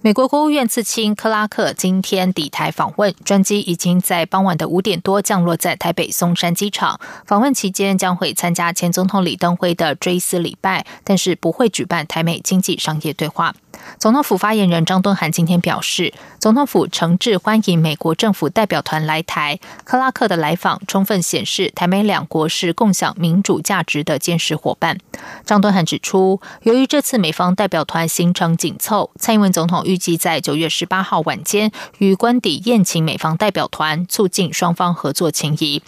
美国国务院次卿克拉克今天抵台访问，专机已经在傍晚的五点多降落在台北松山机场。访问期间将会参加前总统李登辉的追思礼拜，但是不会举办台美经济商业对话。总统府发言人张敦涵今天表示，总统府诚挚欢迎美国政府代表团来台。克拉克的来访充分显示台美两国是共享民主价值的坚实伙伴。张敦涵指出，由于这次美方代表团行程紧凑，蔡英文总统预计在九月十八号晚间与官邸宴请美方代表团，促进双方合作情谊。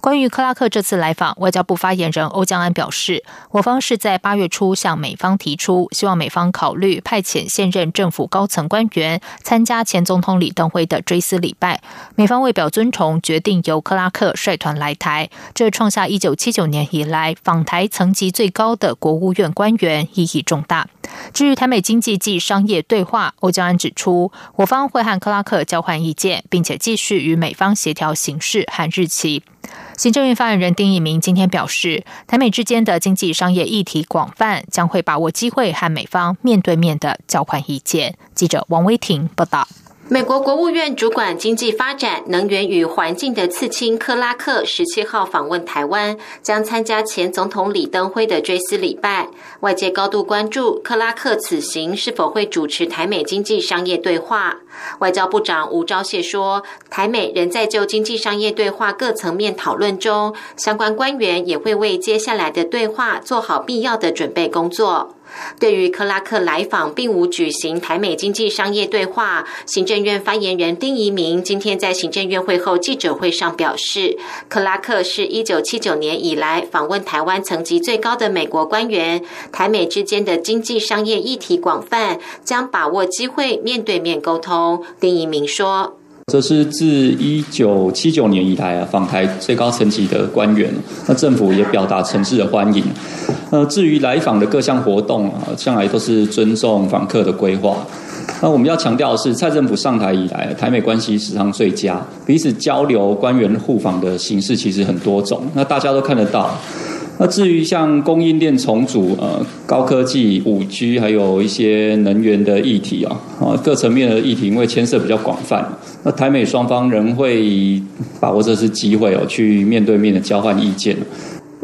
关于克拉克这次来访，外交部发言人欧江安表示，我方是在八月初向美方提出，希望美方考虑派遣现任政府高层官员参加前总统李登辉的追思礼拜。美方为表尊崇，决定由克拉克率团来台，这创下一九七九年以来访台层级最高的国务院官员，意义重大。至于台美经济暨商业对话，欧江安指出，我方会和克拉克交换意见，并且继续与美方协调形式和日期。行政院发言人丁一明今天表示，台美之间的经济商业议题广泛，将会把握机会和美方面对面的交换意见。记者王威婷报道。美国国务院主管经济发展、能源与环境的次卿克拉克十七号访问台湾，将参加前总统李登辉的追思礼拜。外界高度关注克拉克此行是否会主持台美经济商业对话。外交部长吴钊燮说，台美仍在就经济商业对话各层面讨论中，相关官员也会为接下来的对话做好必要的准备工作。对于克拉克来访并无举行台美经济商业对话，行政院发言人丁仪明今天在行政院会后记者会上表示，克拉克是一九七九年以来访问台湾层级最高的美国官员，台美之间的经济商业议题广泛，将把握机会面对面沟通。丁仪明说。这是自一九七九年以来啊访台最高层级的官员，那政府也表达诚挚的欢迎。呃，至于来访的各项活动啊，向来都是尊重访客的规划。那我们要强调的是，蔡政府上台以来，台美关系史上最佳，彼此交流、官员互访的形式其实很多种，那大家都看得到。那至于像供应链重组、呃高科技、五 G，还有一些能源的议题啊，啊各层面的议题，因为牵涉比较广泛，那台美双方仍会把握这次机会哦，去面对面的交换意见。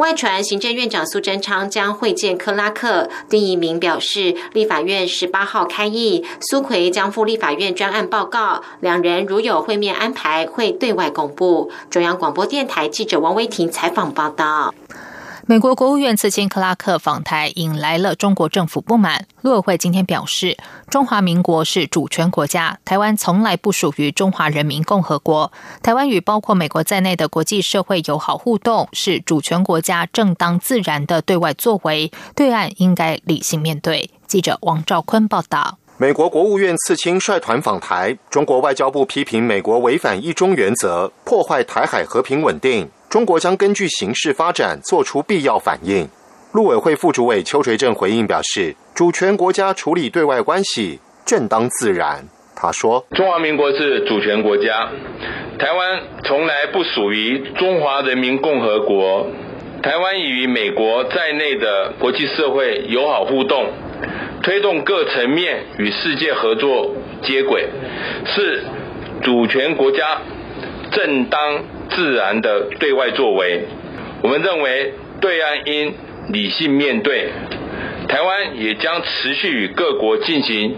外传行政院长苏贞昌将会见克拉克，丁一明表示，立法院十八号开议，苏奎将赴立法院专案报告，两人如有会面安排，会对外公布。中央广播电台记者王威婷采访报道。美国国务院次卿克拉克访台，引来了中国政府不满。陆委会今天表示，中华民国是主权国家，台湾从来不属于中华人民共和国。台湾与包括美国在内的国际社会友好互动，是主权国家正当自然的对外作为，对岸应该理性面对。记者王兆坤报道。美国国务院次卿率团访台，中国外交部批评美国违反一中原则，破坏台海和平稳定。中国将根据形势发展做出必要反应。陆委会副主委邱垂正回应表示，主权国家处理对外关系正当自然。他说：“中华民国是主权国家，台湾从来不属于中华人民共和国。台湾与美国在内的国际社会友好互动，推动各层面与世界合作接轨，是主权国家正当。”自然的对外作为，我们认为对岸应理性面对，台湾也将持续与各国进行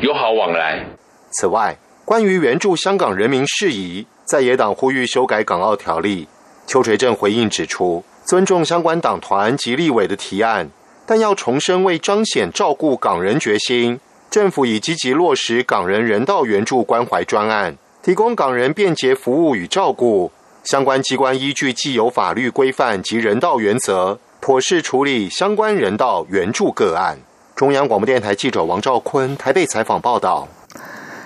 友好往来。此外，关于援助香港人民事宜，在野党呼吁修改港澳条例。邱垂正回应指出，尊重相关党团及立委的提案，但要重申为彰显照顾港人决心，政府已积极落实港人人道援助关怀专案，提供港人便捷服务与照顾。相关机关依据既有法律规范及人道原则，妥善处理相关人道援助个案。中央广播电台记者王兆坤台北采访报道。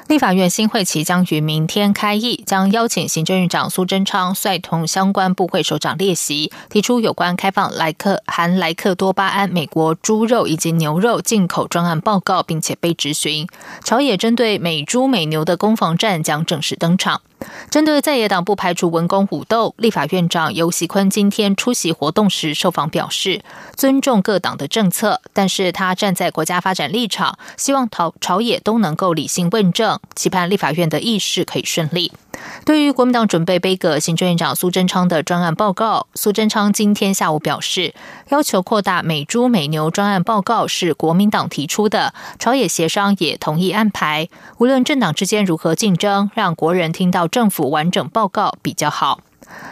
立法院新会期将于明天开议，将邀请行政院长苏贞昌率同相关部会首长列席，提出有关开放莱克含莱克多巴胺美国猪肉以及牛肉进口专案报告，并且被质询。朝野针对美猪美牛的攻防战将正式登场。针对在野党不排除文攻武斗，立法院长游锡坤今天出席活动时受访表示，尊重各党的政策，但是他站在国家发展立场，希望朝朝野都能够理性问政，期盼立法院的议事可以顺利。对于国民党准备背阁行政院长苏贞昌的专案报告，苏贞昌今天下午表示，要求扩大美猪美牛专案报告是国民党提出的，朝野协商也同意安排。无论政党之间如何竞争，让国人听到政府完整报告比较好。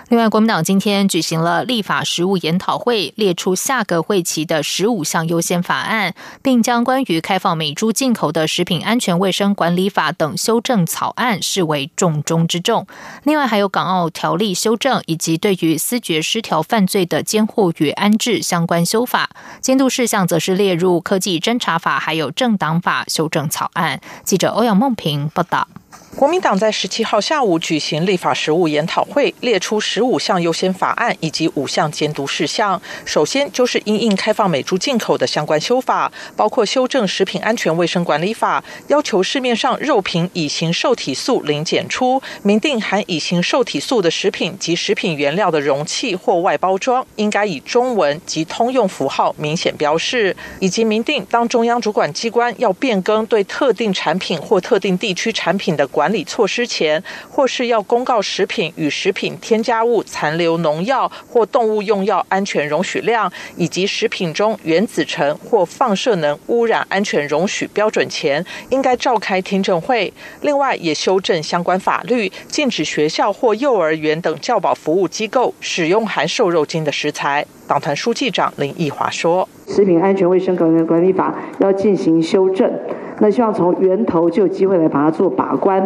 另外，国民党今天举行了立法实务研讨会，列出下个会期的十五项优先法案，并将关于开放美猪进口的食品安全卫生管理法等修正草案视为重中之重。另外，还有港澳条例修正，以及对于思觉失调犯罪的监护与安置相关修法。监督事项则是列入科技侦查法，还有政党法修正草案。记者欧阳梦平报道。国民党在十七号下午举行立法实务研讨会，列出十五项优先法案以及五项监督事项。首先就是因应开放美猪进口的相关修法，包括修正食品安全卫生管理法，要求市面上肉品乙型受体素零检出，明定含乙型受体素的食品及食品原料的容器或外包装应该以中文及通用符号明显标示，以及明定当中央主管机关要变更对特定产品或特定地区产品的管理措施前，或是要公告食品与食品添加物残留农药或动物用药安全容许量，以及食品中原子尘或放射能污染安全容许标准前，应该召开听证会。另外，也修正相关法律，禁止学校或幼儿园等教保服务机构使用含瘦肉精的食材。党团书记长林奕华说：“食品安全卫生管理法要进行修正。”那希望从源头就有机会来把它做把关，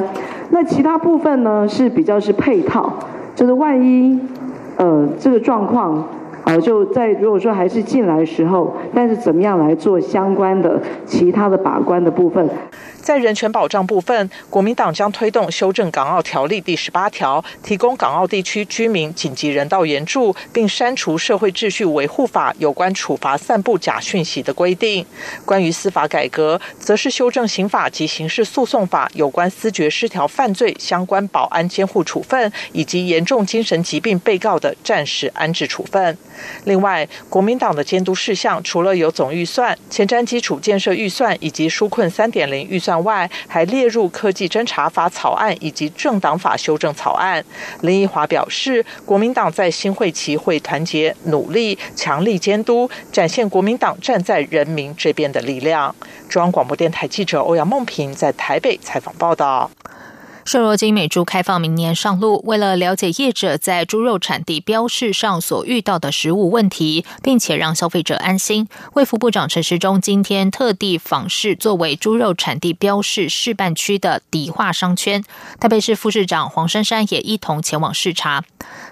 那其他部分呢是比较是配套，就是万一呃这个状况啊就在如果说还是进来的时候，但是怎么样来做相关的其他的把关的部分。在人权保障部分，国民党将推动修正《港澳条例》第十八条，提供港澳地区居民紧急人道援助，并删除《社会秩序维护法》有关处罚散布假讯息的规定。关于司法改革，则是修正刑法及刑事诉讼法有关思觉失调犯罪相关保安监护处分，以及严重精神疾病被告的暂时安置处分。另外，国民党的监督事项除了有总预算、前瞻基础建设预算以及纾困三点零预算。外还列入科技侦查法草案以及政党法修正草案。林奕华表示，国民党在新会期会团结努力，强力监督，展现国民党站在人民这边的力量。中央广播电台记者欧阳梦平在台北采访报道。瘦肉精美猪开放明年上路，为了了解业者在猪肉产地标示上所遇到的食物问题，并且让消费者安心，卫福部长陈时中今天特地访视作为猪肉产地标示示范区的迪化商圈，台北市副市长黄珊珊也一同前往视察。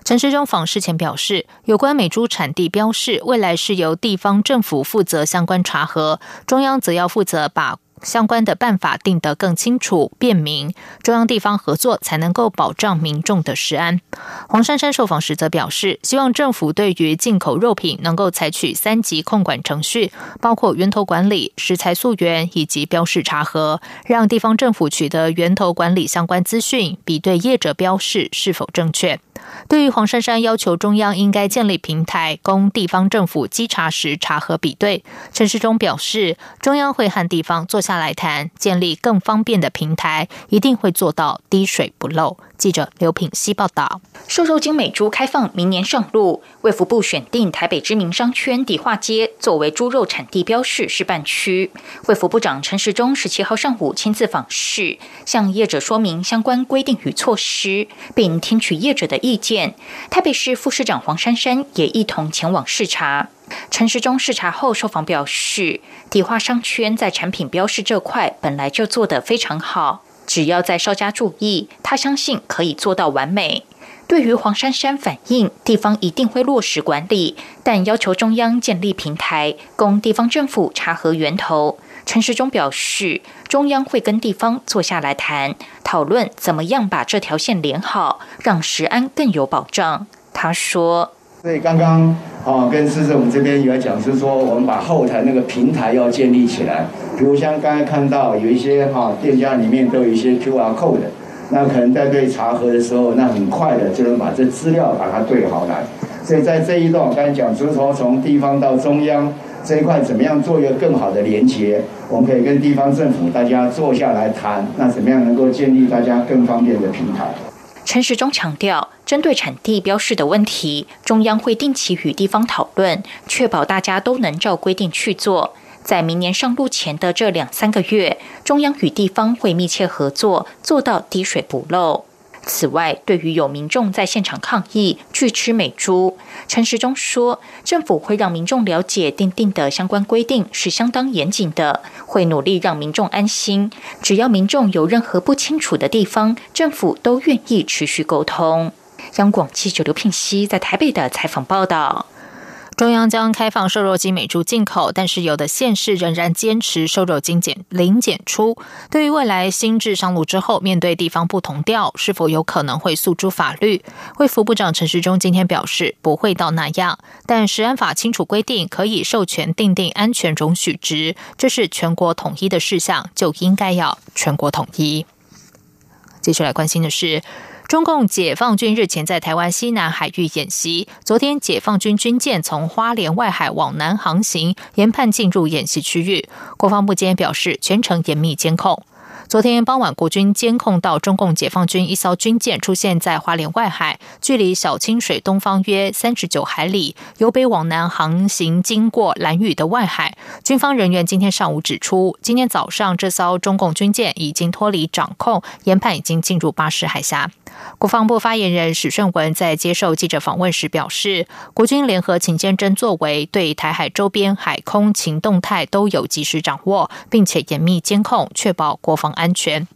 陈时中访视前表示，有关美猪产地标示，未来是由地方政府负责相关查核，中央则要负责把。相关的办法定得更清楚、便民，中央地方合作才能够保障民众的食安。黄珊珊受访时则表示，希望政府对于进口肉品能够采取三级控管程序，包括源头管理、食材溯源以及标示查核，让地方政府取得源头管理相关资讯，比对业者标示是否正确。对于黄珊珊要求中央应该建立平台，供地方政府稽查时查核比对，陈世忠表示，中央会和地方坐下下来谈，建立更方便的平台，一定会做到滴水不漏。记者刘品希报道：瘦肉精美猪开放明年上路，卫福部选定台北知名商圈迪化街作为猪肉产地标示示范区。卫福部长陈时中十七号上午亲自访视，向业者说明相关规定与措施，并听取业者的意见。台北市副市长黄珊珊也一同前往视察。陈时中视察后受访表示，底化商圈在产品标示这块本来就做得非常好。只要再稍加注意，他相信可以做到完美。对于黄珊珊反映，地方一定会落实管理，但要求中央建立平台，供地方政府查核源头。陈时中表示，中央会跟地方坐下来谈，讨论怎么样把这条线连好，让食安更有保障。他说：“所以刚刚啊，跟市政府这边有讲，是说我们把后台那个平台要建立起来，比如像刚才看到有一些哈店家里面都有一些 QR code。”那可能在对查核的时候，那很快的就能把这资料把它对好来。所以在这一段我刚才讲，就是说从地方到中央这一块，怎么样做一个更好的连接？我们可以跟地方政府大家坐下来谈，那怎么样能够建立大家更方便的平台？陈时中强调，针对产地标示的问题，中央会定期与地方讨论，确保大家都能照规定去做。在明年上路前的这两三个月，中央与地方会密切合作，做到滴水不漏。此外，对于有民众在现场抗议拒吃美猪，陈时中说，政府会让民众了解定定的相关规定是相当严谨的，会努力让民众安心。只要民众有任何不清楚的地方，政府都愿意持续沟通。央广记者刘聘熙在台北的采访报道。中央将开放瘦肉精美猪进口，但是有的县市仍然坚持瘦肉精减零检出。对于未来新制上路之后，面对地方不同调，是否有可能会诉诸法律？卫福部长陈时中今天表示，不会到那样，但食安法清楚规定可以授权定定安全容许值，这是全国统一的事项，就应该要全国统一。接下来关心的是。中共解放军日前在台湾西南海域演习。昨天，解放军军舰从花莲外海往南航行，研判进入演习区域。国防部今天表示，全程严密监控。昨天傍晚，国军监控到中共解放军一艘军舰出现在花莲外海，距离小清水东方约三十九海里，由北往南航行，经过蓝屿的外海。军方人员今天上午指出，今天早上这艘中共军舰已经脱离掌控，研判已经进入巴士海峡。国防部发言人史顺文在接受记者访问时表示，国军联合勤监侦作为，对台海周边海空情动态都有及时掌握，并且严密监控，确保国防安全。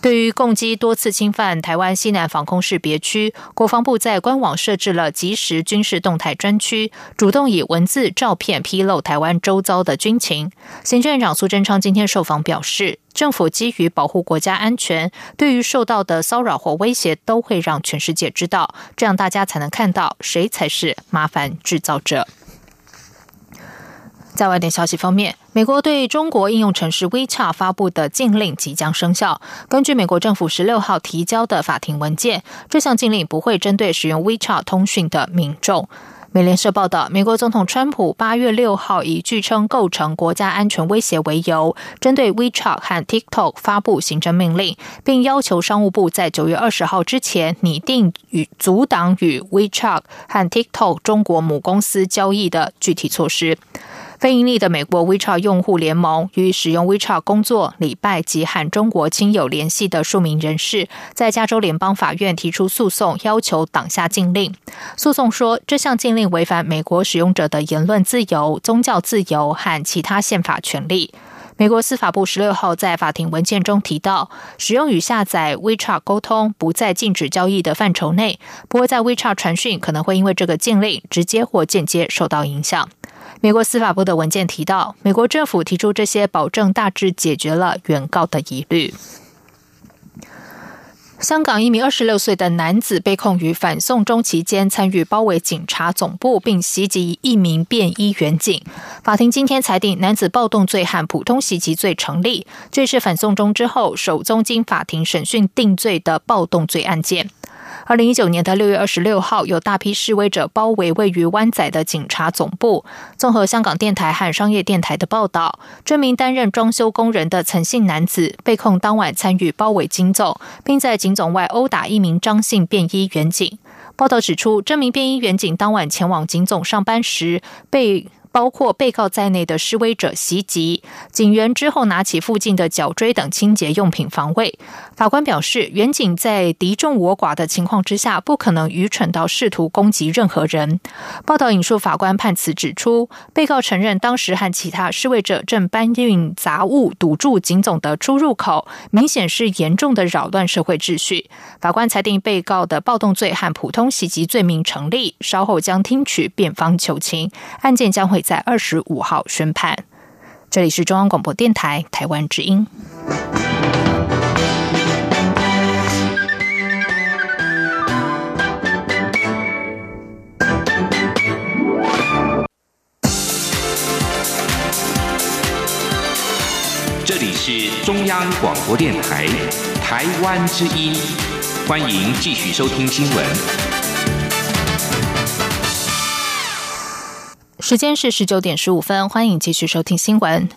对于共机多次侵犯台湾西南防空识别区，国防部在官网设置了即时军事动态专区，主动以文字、照片披露台湾周遭的军情。行政院长苏贞昌今天受访表示，政府基于保护国家安全，对于受到的骚扰或威胁，都会让全世界知道，这样大家才能看到谁才是麻烦制造者。在外电消息方面，美国对中国应用程式 WeChat 发布的禁令即将生效。根据美国政府十六号提交的法庭文件，这项禁令不会针对使用 WeChat 通讯的民众。美联社报道，美国总统川普八月六号以据称构成国家安全威胁为由，针对 WeChat 和 TikTok 发布行政命令，并要求商务部在九月二十号之前拟定与阻挡与 WeChat 和 TikTok 中国母公司交易的具体措施。非盈利的美国 WeChat 用户联盟与使用 WeChat 工作、礼拜及和中国亲友联系的数名人士，在加州联邦法院提出诉讼，要求挡下禁令。诉讼说，这项禁令违反美国使用者的言论自由、宗教自由和其他宪法权利。美国司法部十六号在法庭文件中提到，使用与下载 WeChat 沟通不在禁止交易的范畴内，不过在 WeChat 传讯可能会因为这个禁令直接或间接受到影响。美国司法部的文件提到，美国政府提出这些保证，大致解决了原告的疑虑。香港一名二十六岁的男子被控于反送中期间参与包围警察总部并袭击一名便衣员警。法庭今天裁定，男子暴动罪和普通袭击罪成立，这是反送中之后首宗经法庭审讯定罪的暴动罪案件。二零一九年的六月二十六号，有大批示威者包围位于湾仔的警察总部。综合香港电台和商业电台的报道，这名担任装修工人的陈姓男子被控当晚参与包围警总，并在警总外殴打一名张姓便衣员警。报道指出，这名便衣员警当晚前往警总上班时被。包括被告在内的示威者袭击，警员之后拿起附近的脚锥等清洁用品防卫。法官表示，远警在敌众我寡的情况之下，不可能愚蠢到试图攻击任何人。报道引述法官判词指出，被告承认当时和其他示威者正搬运杂物堵住警总的出入口，明显是严重的扰乱社会秩序。法官裁定被告的暴动罪和普通袭击罪名成立，稍后将听取辩方求情，案件将会在二十五号宣判。这里是中央广播电台台湾之音。这里是中央广播电台台湾之音，欢迎继续收听新闻。时间是十九点十五分，欢迎继续收听新闻。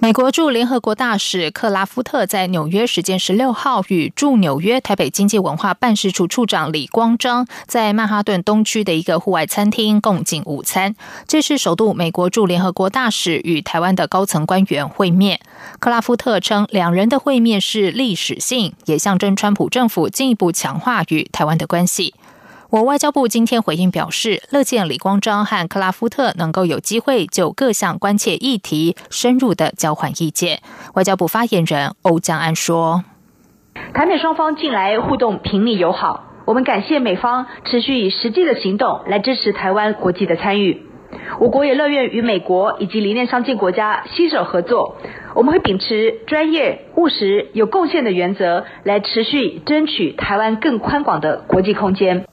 美国驻联合国大使克拉夫特在纽约时间十六号与驻纽约台北经济文化办事处处长李光章在曼哈顿东区的一个户外餐厅共进午餐。这是首度美国驻联合国大使与台湾的高层官员会面。克拉夫特称，两人的会面是历史性，也象征川普政府进一步强化与台湾的关系。我外交部今天回应表示，乐见李光章和克拉夫特能够有机会就各项关切议题深入的交换意见。外交部发言人欧江安说：“台美双方近来互动频密友好，我们感谢美方持续以实际的行动来支持台湾国际的参与。我国也乐愿与美国以及理念相近国家携手合作。我们会秉持专业、务实、有贡献的原则，来持续争取台湾更宽广的国际空间。”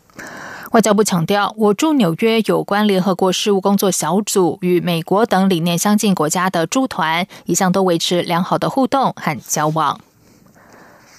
外交部强调，我驻纽约有关联合国事务工作小组与美国等理念相近国家的驻团一向都维持良好的互动和交往。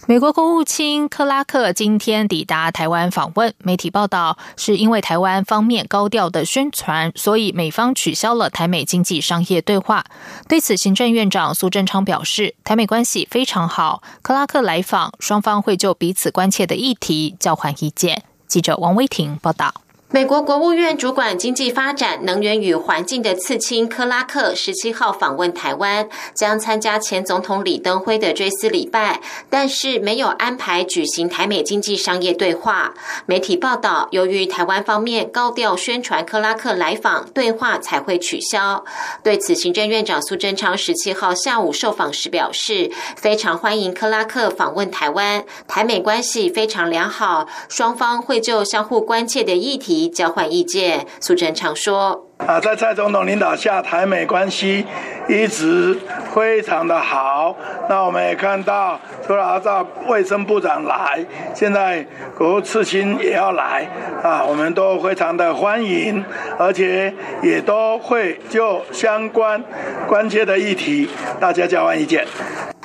美国国务卿克拉克今天抵达台湾访问，媒体报道是因为台湾方面高调的宣传，所以美方取消了台美经济商业对话。对此，行政院长苏贞昌表示，台美关系非常好，克拉克来访，双方会就彼此关切的议题交换意见。记者王威婷报道。美国国务院主管经济发展、能源与环境的次卿克拉克十七号访问台湾，将参加前总统李登辉的追思礼拜，但是没有安排举行台美经济商业对话。媒体报道，由于台湾方面高调宣传克拉克来访，对话才会取消。对此，行政院长苏贞昌十七号下午受访时表示，非常欢迎克拉克访问台湾，台美关系非常良好，双方会就相互关切的议题。交换意见，苏贞昌说：“啊，在蔡总统领导下，台美关系一直非常的好。那我们也看到，除了阿照卫生部长来，现在国务次卿也要来啊，我们都非常的欢迎，而且也都会就相关关切的议题，大家交换意见。”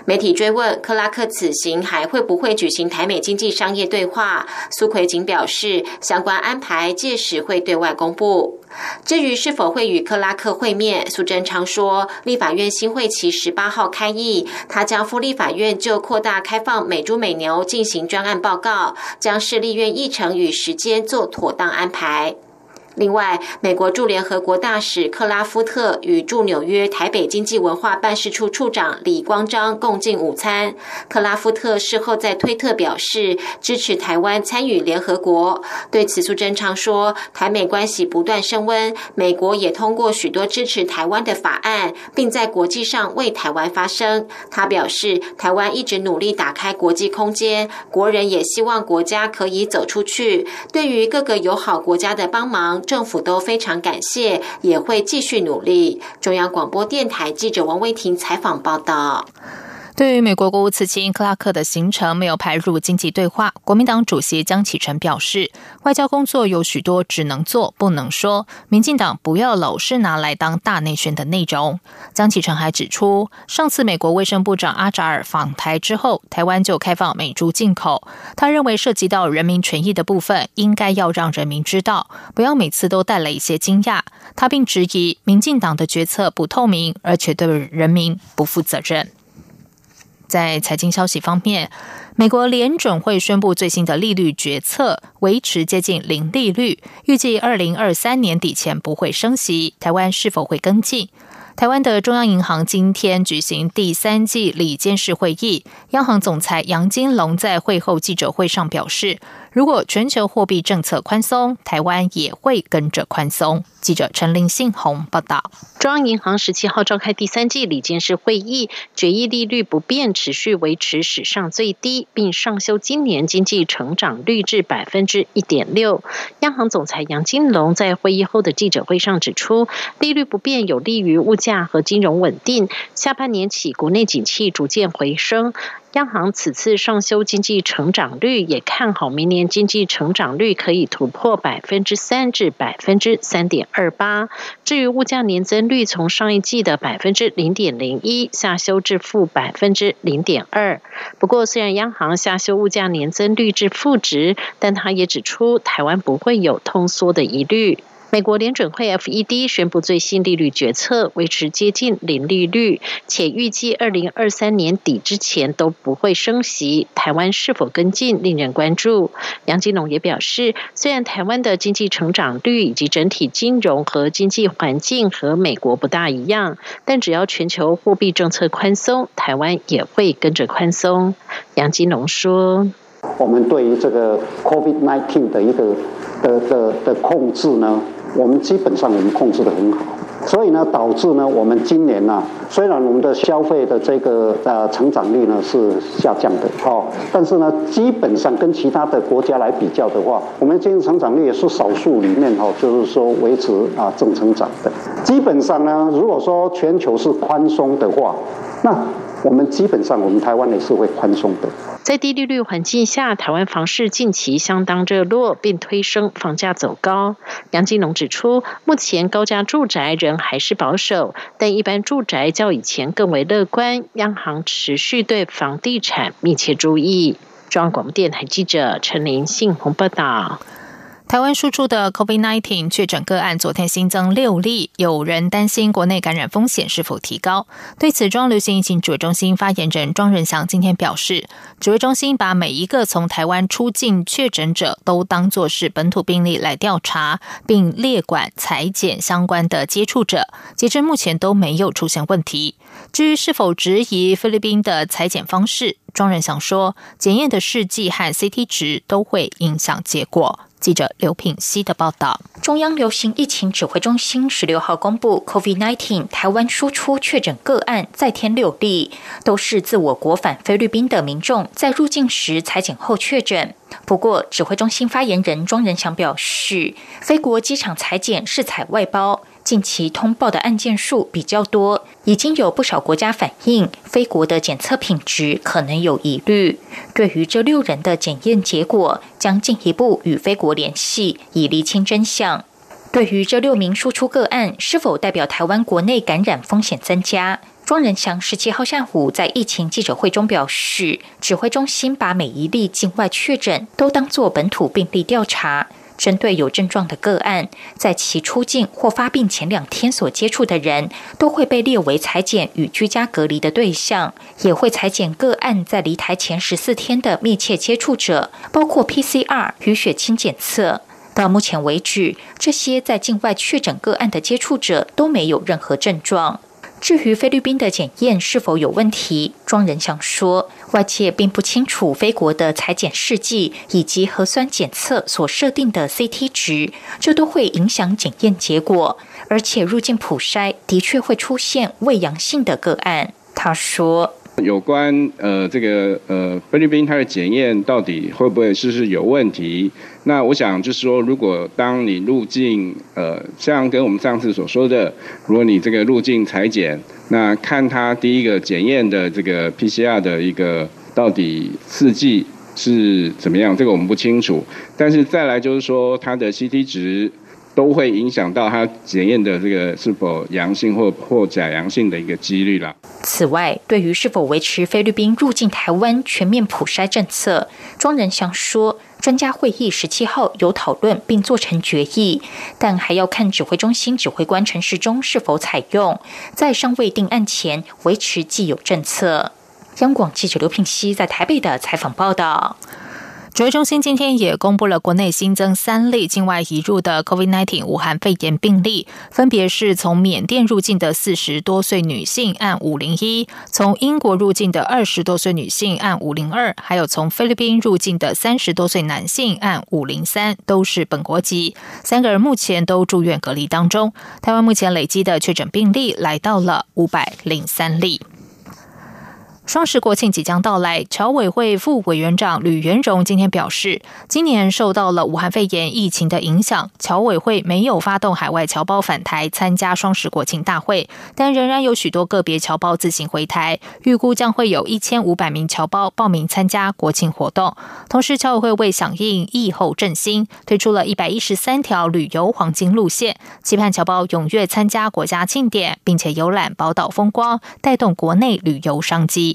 媒体追问克拉克此行还会不会举行台美经济商业对话，苏奎仅表示，相关安排届时会对外公布。至于是否会与克拉克会面，苏贞昌说，立法院新会期十八号开议，他将赴立法院就扩大开放美猪美牛进行专案报告，将市立院议程与时间做妥当安排。另外，美国驻联合国大使克拉夫特与驻纽约台北经济文化办事处处长李光章共进午餐。克拉夫特事后在推特表示支持台湾参与联合国。对此，苏贞昌说，台美关系不断升温，美国也通过许多支持台湾的法案，并在国际上为台湾发声。他表示，台湾一直努力打开国际空间，国人也希望国家可以走出去。对于各个友好国家的帮忙。政府都非常感谢，也会继续努力。中央广播电台记者王威婷采访报道。对于美国国务次卿克拉克的行程没有排入经济对话，国民党主席江启臣表示，外交工作有许多只能做不能说，民进党不要老是拿来当大内宣的内容。江启臣还指出，上次美国卫生部长阿扎尔访台之后，台湾就开放美猪进口。他认为涉及到人民权益的部分，应该要让人民知道，不要每次都带来一些惊讶。他并质疑民进党的决策不透明，而且对人民不负责任。在财经消息方面，美国联准会宣布最新的利率决策，维持接近零利率，预计二零二三年底前不会升息。台湾是否会跟进？台湾的中央银行今天举行第三季理监事会议，央行总裁杨金龙在会后记者会上表示。如果全球货币政策宽松，台湾也会跟着宽松。记者陈林信宏报道。中央银行十七号召开第三季理监事会议，决议利率不变，持续维持史上最低，并上修今年经济成长率至百分之一点六。央行总裁杨金龙在会议后的记者会上指出，利率不变有利于物价和金融稳定。下半年起，国内景气逐渐回升。央行此次上修经济成长率，也看好明年经济成长率可以突破百分之三至百分之三点二八。至于物价年增率，从上一季的百分之零点零一下修至负百分之零点二。不过，虽然央行下修物价年增率至负值，但他也指出，台湾不会有通缩的疑虑。美国联准会 （FED） 宣布最新利率决策，维持接近零利率，且预计二零二三年底之前都不会升息。台湾是否跟进，令人关注。杨金龙也表示，虽然台湾的经济成长率以及整体金融和经济环境和美国不大一样，但只要全球货币政策宽松，台湾也会跟着宽松。杨金龙说：“我们对于这个 COVID-19 的一个的的的控制呢？”我们基本上我们控制的很好，所以呢，导致呢，我们今年呢，虽然我们的消费的这个呃成长率呢是下降的，哦，但是呢，基本上跟其他的国家来比较的话，我们经济成长率也是少数里面哈，就是说维持啊正成长的。基本上呢，如果说全球是宽松的话，那我们基本上我们台湾也是会宽松的。在低利率环境下，台湾房市近期相当热络，并推升房价走高。杨金龙指出，目前高价住宅仍还是保守，但一般住宅较以前更为乐观。央行持续对房地产密切注意。中央广播电台记者陈林信鸿报道。台湾输出的 COVID-19 确诊个案昨天新增六例，有人担心国内感染风险是否提高？对此，中流行疫情指挥中心发言人庄仁祥今天表示，指挥中心把每一个从台湾出境确诊者都当作是本土病例来调查，并列管裁剪相关的接触者，截至目前都没有出现问题。至于是否质疑菲律宾的裁剪方式，庄仁祥说，检验的试剂和 CT 值都会影响结果。记者刘品希的报道：中央流行疫情指挥中心十六号公布，COVID-19 台湾输出确诊个案再添六例，都是自我国返菲律宾的民众在入境时裁剪后确诊。不过，指挥中心发言人庄仁祥表示，飞国机场裁剪是采外包。近期通报的案件数比较多，已经有不少国家反映非国的检测品质可能有疑虑。对于这六人的检验结果，将进一步与非国联系，以厘清真相。对于这六名输出个案是否代表台湾国内感染风险增加，庄仁祥十七号下午在疫情记者会中表示，指挥中心把每一例境外确诊都当作本土病例调查。针对有症状的个案，在其出境或发病前两天所接触的人，都会被列为裁剪与居家隔离的对象，也会裁剪个案在离台前十四天的密切接触者，包括 PCR 与血清检测。到目前为止，这些在境外确诊个案的接触者都没有任何症状。至于菲律宾的检验是否有问题，庄仁祥说，外界并不清楚菲国的裁剪试剂以及核酸检测所设定的 CT 值，这都会影响检验结果。而且入境普筛的确会出现未阳性的个案。他说。有关呃这个呃菲律宾它的检验到底会不会是不是有问题？那我想就是说，如果当你入境呃像跟我们上次所说的，如果你这个入境裁剪，那看它第一个检验的这个 PCR 的一个到底试剂是怎么样，这个我们不清楚。但是再来就是说它的 CT 值。都会影响到它检验的这个是否阳性或或假阳性的一个几率了。此外，对于是否维持菲律宾入境台湾全面普筛政策，庄仁祥说，专家会议十七号有讨论并做成决议，但还要看指挥中心指挥官陈时中是否采用，在尚未定案前维持既有政策。央广记者刘品熙在台北的采访报道。指挥中心今天也公布了国内新增三例境外移入的 COVID-19 武汉肺炎病例，分别是从缅甸入境的四十多岁女性按五零一，从英国入境的二十多岁女性按五零二，还有从菲律宾入境的三十多岁男性按五零三，都是本国籍。三个人目前都住院隔离当中。台湾目前累积的确诊病例来到了五百零三例。双十国庆即将到来，侨委会副委员长吕元荣今天表示，今年受到了武汉肺炎疫情的影响，侨委会没有发动海外侨胞返台参加双十国庆大会，但仍然有许多个别侨胞自行回台，预估将会有一千五百名侨胞报名参加国庆活动。同时，侨委会为响应疫后振兴，推出了一百一十三条旅游黄金路线，期盼侨胞踊跃参加国家庆典，并且游览宝岛风光，带动国内旅游商机。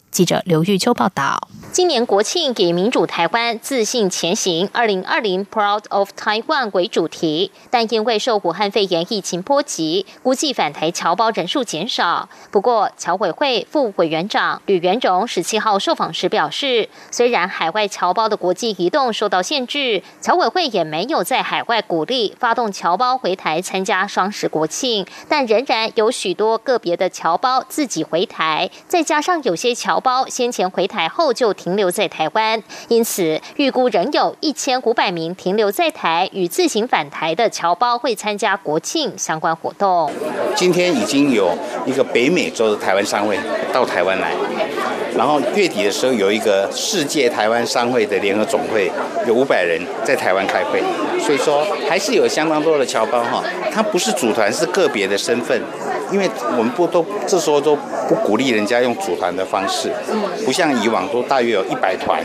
记者刘玉秋报道。今年国庆以“民主台湾，自信前行 ”（2020 Proud of Taiwan） 为主题，但因为受武汉肺炎疫情波及，估计返台侨胞人数减少。不过，侨委会副委员长吕元荣十七号受访时表示，虽然海外侨胞的国际移动受到限制，侨委会也没有在海外鼓励发动侨胞回台参加双十国庆，但仍然有许多个别的侨胞自己回台，再加上有些侨胞先前回台后就。停留在台湾，因此预估仍有一千五百名停留在台与自行返台的侨胞会参加国庆相关活动。今天已经有一个北美洲的台湾商会到台湾来，然后月底的时候有一个世界台湾商会的联合总会，有五百人在台湾开会，所以说还是有相当多的侨胞哈，他不是组团，是个别的身份。因为我们不都这时候都不鼓励人家用组团的方式，不像以往都大约有一百团，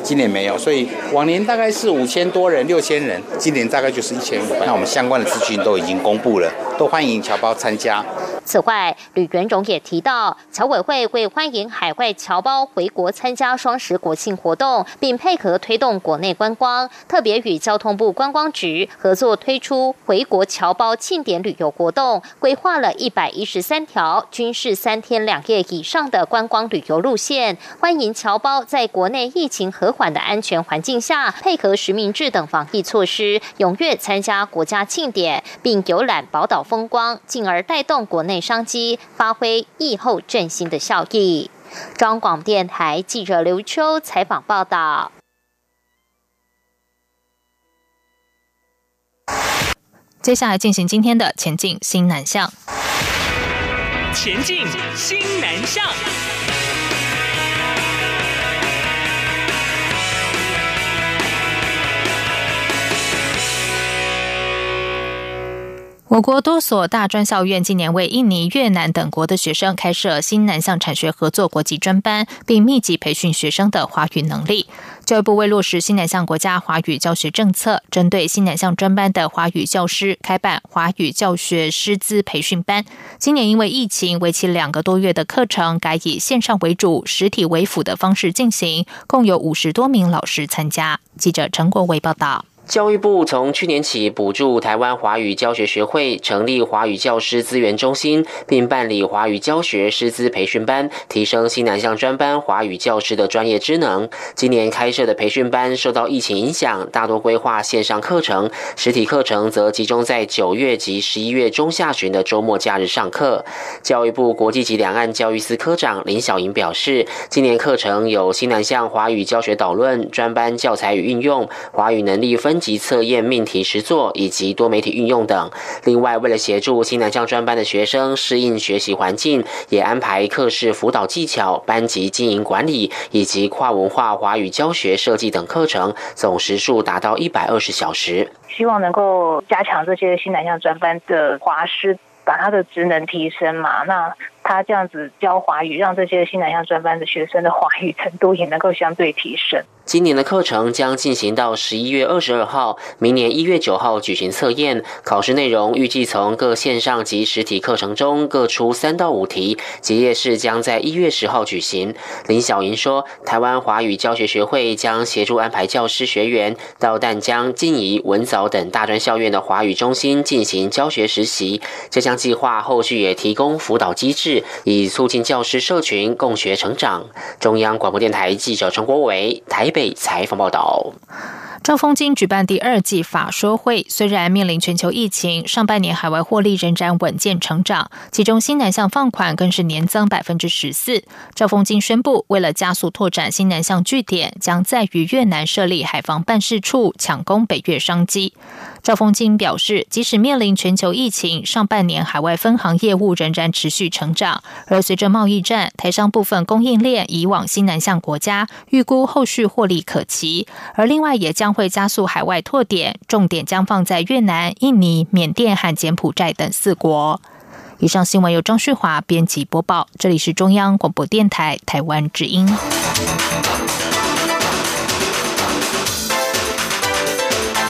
今年没有，所以往年大概是五千多人、六千人，今年大概就是一千五。那我们相关的资讯都已经公布了，都欢迎侨胞参加。此外，吕元荣也提到，侨委会会欢迎海外侨胞回国参加双十国庆活动，并配合推动国内观光，特别与交通部观光局合作推出回国侨胞庆典旅游活动，规划了一百一十三条，均是三天两夜以上的观光旅游路线，欢迎侨胞在国内疫情和缓的安全环境下，配合实名制等防疫措施，踊跃参加国家庆典，并游览宝岛风光，进而带动国内。商机发挥疫后振兴的效益。中广电台记者刘秋采访报道。接下来进行今天的前进新南向。前进新南向。我国多所大专校院今年为印尼、越南等国的学生开设新南向产学合作国际专班，并密集培训学生的华语能力。教育部为落实新南向国家华语教学政策，针对新南向专班的华语教师开办华语教学师资培训班。今年因为疫情，为期两个多月的课程改以线上为主、实体为辅的方式进行，共有五十多名老师参加。记者陈国伟报道。教育部从去年起补助台湾华语教学学会成立华语教师资源中心，并办理华语教学师资培训班，提升新南向专班华语教师的专业知能。今年开设的培训班受到疫情影响，大多规划线上课程，实体课程则集中在九月及十一月中下旬的周末假日上课。教育部国际级两岸教育司科长林小莹表示，今年课程有新南向华语教学导论、专班教材与运用、华语能力分。级测验命题实作以及多媒体运用等。另外，为了协助新南向专班的学生适应学习环境，也安排课室辅导技巧、班级经营管理以及跨文化华语教学设计等课程，总时数达到一百二十小时。希望能够加强这些新南向专班的华师，把他的职能提升嘛。那他这样子教华语，让这些新南向专班的学生的华语程度也能够相对提升。今年的课程将进行到十一月二十二号，明年一月九号举行测验。考试内容预计从各线上及实体课程中各出三到五题，结业式将在一月十号举行。林小莹说，台湾华语教学学会将协助安排教师学员到淡江、静宜、文藻等大专校院的华语中心进行教学实习。这项计划后续也提供辅导机制。以促进教师社群共学成长。中央广播电台记者陈国伟台北采访报道。兆丰金举办第二季法说会，虽然面临全球疫情，上半年海外获利仍然稳健成长，其中新南向放款更是年增百分之十四。兆丰金宣布，为了加速拓展新南向据点，将在于越南设立海防办事处，抢攻北越商机。赵丰金表示，即使面临全球疫情，上半年海外分行业务仍然持续成长。而随着贸易战，台商部分供应链移往新南向国家，预估后续获利可期。而另外也将会加速海外拓点，重点将放在越南、印尼、缅甸和柬埔寨等四国。以上新闻由张旭华编辑播报，这里是中央广播电台台湾之音。